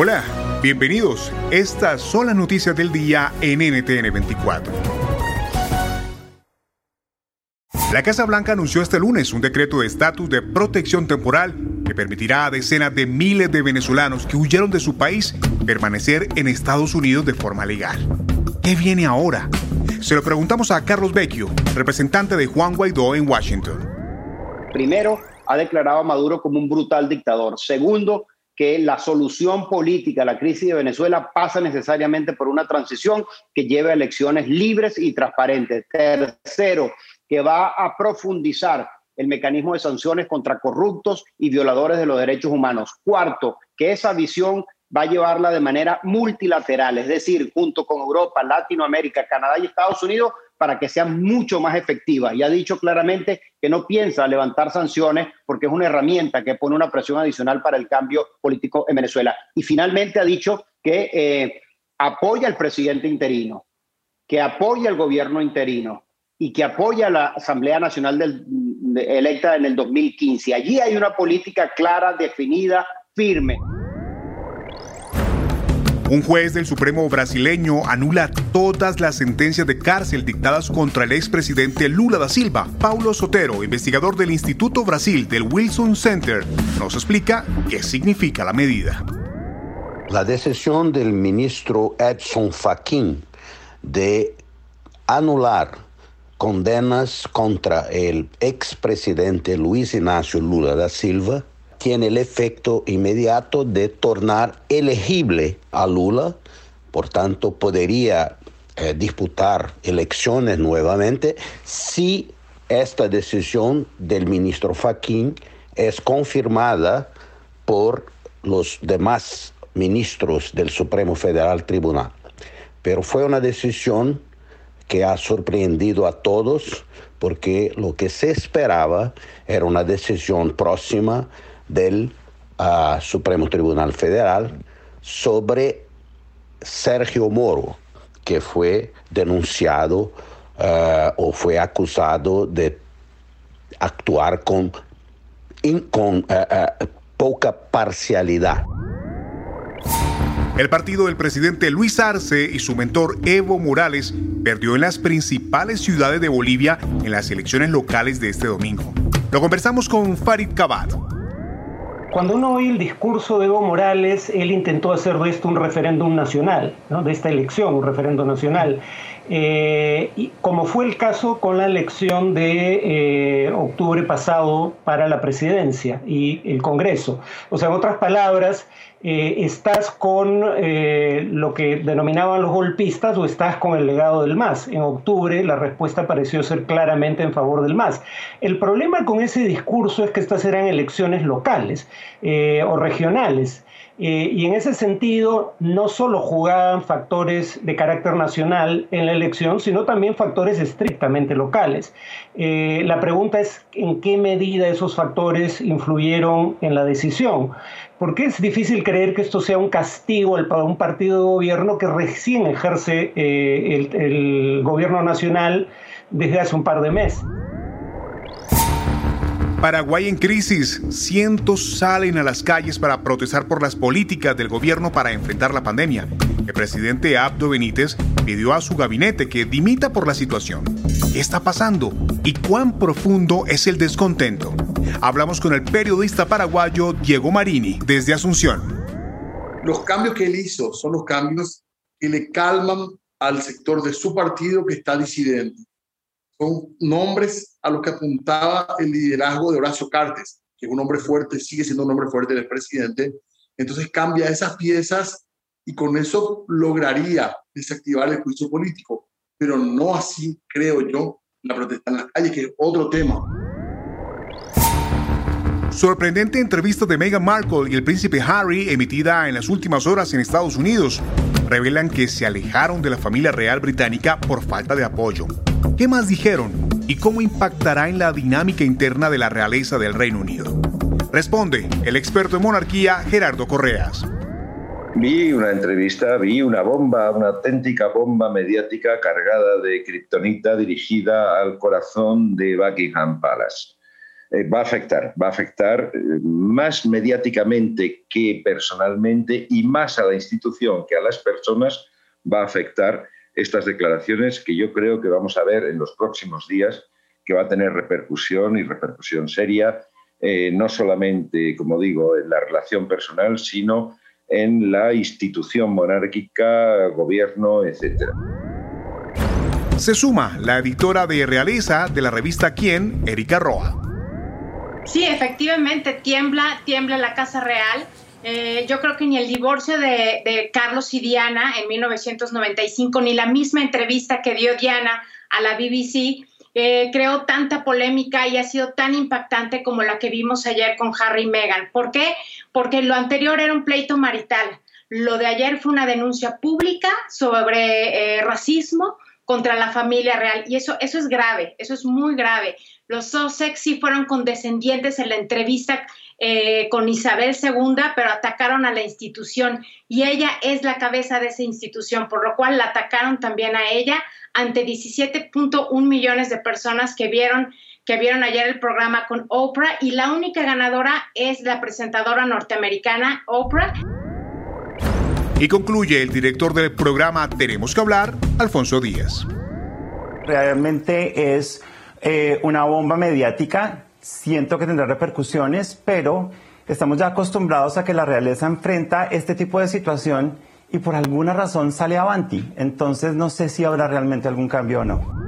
Hola, bienvenidos. Estas son las noticias del día en NTN 24. La Casa Blanca anunció este lunes un decreto de estatus de protección temporal que permitirá a decenas de miles de venezolanos que huyeron de su país permanecer en Estados Unidos de forma legal. ¿Qué viene ahora? Se lo preguntamos a Carlos Vecchio, representante de Juan Guaidó en Washington. Primero, ha declarado a Maduro como un brutal dictador. Segundo, que la solución política a la crisis de Venezuela pasa necesariamente por una transición que lleve a elecciones libres y transparentes. Tercero, que va a profundizar el mecanismo de sanciones contra corruptos y violadores de los derechos humanos. Cuarto, que esa visión va a llevarla de manera multilateral, es decir, junto con Europa, Latinoamérica, Canadá y Estados Unidos, para que sea mucho más efectiva. Y ha dicho claramente que no piensa levantar sanciones porque es una herramienta que pone una presión adicional para el cambio político en Venezuela. Y finalmente ha dicho que eh, apoya al presidente interino, que apoya al gobierno interino y que apoya a la Asamblea Nacional del, electa en el 2015. Allí hay una política clara, definida, firme. Un juez del Supremo brasileño anula todas las sentencias de cárcel dictadas contra el expresidente Lula da Silva. Paulo Sotero, investigador del Instituto Brasil del Wilson Center, nos explica qué significa la medida. La decisión del ministro Edson Fachin de anular condenas contra el expresidente Luis Ignacio Lula da Silva tiene el efecto inmediato de tornar elegible a Lula, por tanto podría eh, disputar elecciones nuevamente si esta decisión del ministro Faquín es confirmada por los demás ministros del Supremo Federal Tribunal. Pero fue una decisión que ha sorprendido a todos porque lo que se esperaba era una decisión próxima del uh, Supremo Tribunal Federal sobre Sergio Moro, que fue denunciado uh, o fue acusado de actuar con, uh, poca parcialidad. El partido del presidente Luis Arce y su mentor Evo Morales perdió en las principales ciudades de Bolivia en las elecciones locales de este domingo. Lo conversamos con Farid Kabat, cuando uno oye el discurso de Evo Morales, él intentó hacer de esto un referéndum nacional, ¿no? de esta elección un referéndum nacional. Eh, y como fue el caso con la elección de eh, octubre pasado para la presidencia y el Congreso. O sea, en otras palabras, eh, estás con lo que denominaban los golpistas o estás con el legado del MAS. En octubre la respuesta pareció ser claramente en favor del MAS. El problema con ese discurso es que estas eran elecciones locales o regionales. Eh, y en ese sentido, no solo jugaban factores de carácter nacional en la elección, sino también factores estrictamente locales. Eh, la pregunta es en qué medida esos factores influyeron en la decisión. Porque es difícil creer que esto sea un castigo para un partido de gobierno que recién ejerce eh, el gobierno nacional desde hace un par de meses. Paraguay en crisis. Cientos salen a las calles para protestar por las políticas del gobierno para enfrentar la pandemia. El presidente Abdo Benítez pidió a su gabinete que dimita por la situación. ¿Qué está pasando? ¿Y cuán profundo es el descontento? Hablamos con el periodista paraguayo Diego Marini desde Asunción. Los cambios que él hizo son los cambios que le calman al sector de su partido que está disidente son nombres a los que apuntaba el liderazgo de Horacio Cartes, que es un hombre fuerte, sigue siendo un hombre fuerte del presidente. Entonces cambia esas piezas y con eso lograría desactivar el juicio político, pero no así, creo yo, la protesta en las calles, que es otro tema. Sorprendente entrevista de Meghan Markle y el príncipe Harry emitida en las últimas horas en Estados Unidos revelan que se alejaron de la familia real británica por falta de apoyo. ¿Qué más dijeron? ¿Y cómo impactará en la dinámica interna de la realeza del Reino Unido? Responde el experto en monarquía Gerardo Correas. Vi una entrevista, vi una bomba, una auténtica bomba mediática cargada de kriptonita dirigida al corazón de Buckingham Palace. Eh, va a afectar, va a afectar eh, más mediáticamente que personalmente y más a la institución que a las personas, va a afectar estas declaraciones que yo creo que vamos a ver en los próximos días, que va a tener repercusión y repercusión seria, eh, no solamente, como digo, en la relación personal, sino en la institución monárquica, gobierno, etc. Se suma la editora de Realeza de la revista Quién, Erika Roa. Sí, efectivamente, tiembla, tiembla la Casa Real. Eh, yo creo que ni el divorcio de, Carlos y Diana en 1995, ni la misma entrevista que dio Diana a la BBC, eh, creó tanta polémica y ha sido tan impactante como la que vimos ayer con Harry y Meghan. ¿Por qué? Porque lo anterior era un pleito marital. Lo de ayer fue una denuncia pública sobre eh, racismo contra la familia real y eso, eso es grave, eso es muy grave. Los Sussex sí fueron condescendientes en la entrevista eh, con Isabel II, pero atacaron a la institución y ella es la cabeza de esa institución, por lo cual la atacaron también a ella ante 17.1 millones de personas que vieron que vieron ayer el programa con Oprah y la única ganadora es la presentadora norteamericana Oprah. Y concluye el director del programa Tenemos que hablar, Alfonso Díaz. Realmente es eh, una bomba mediática, siento que tendrá repercusiones, pero estamos ya acostumbrados a que la realeza enfrenta este tipo de situación y por alguna razón sale avanti. Entonces no sé si habrá realmente algún cambio o no.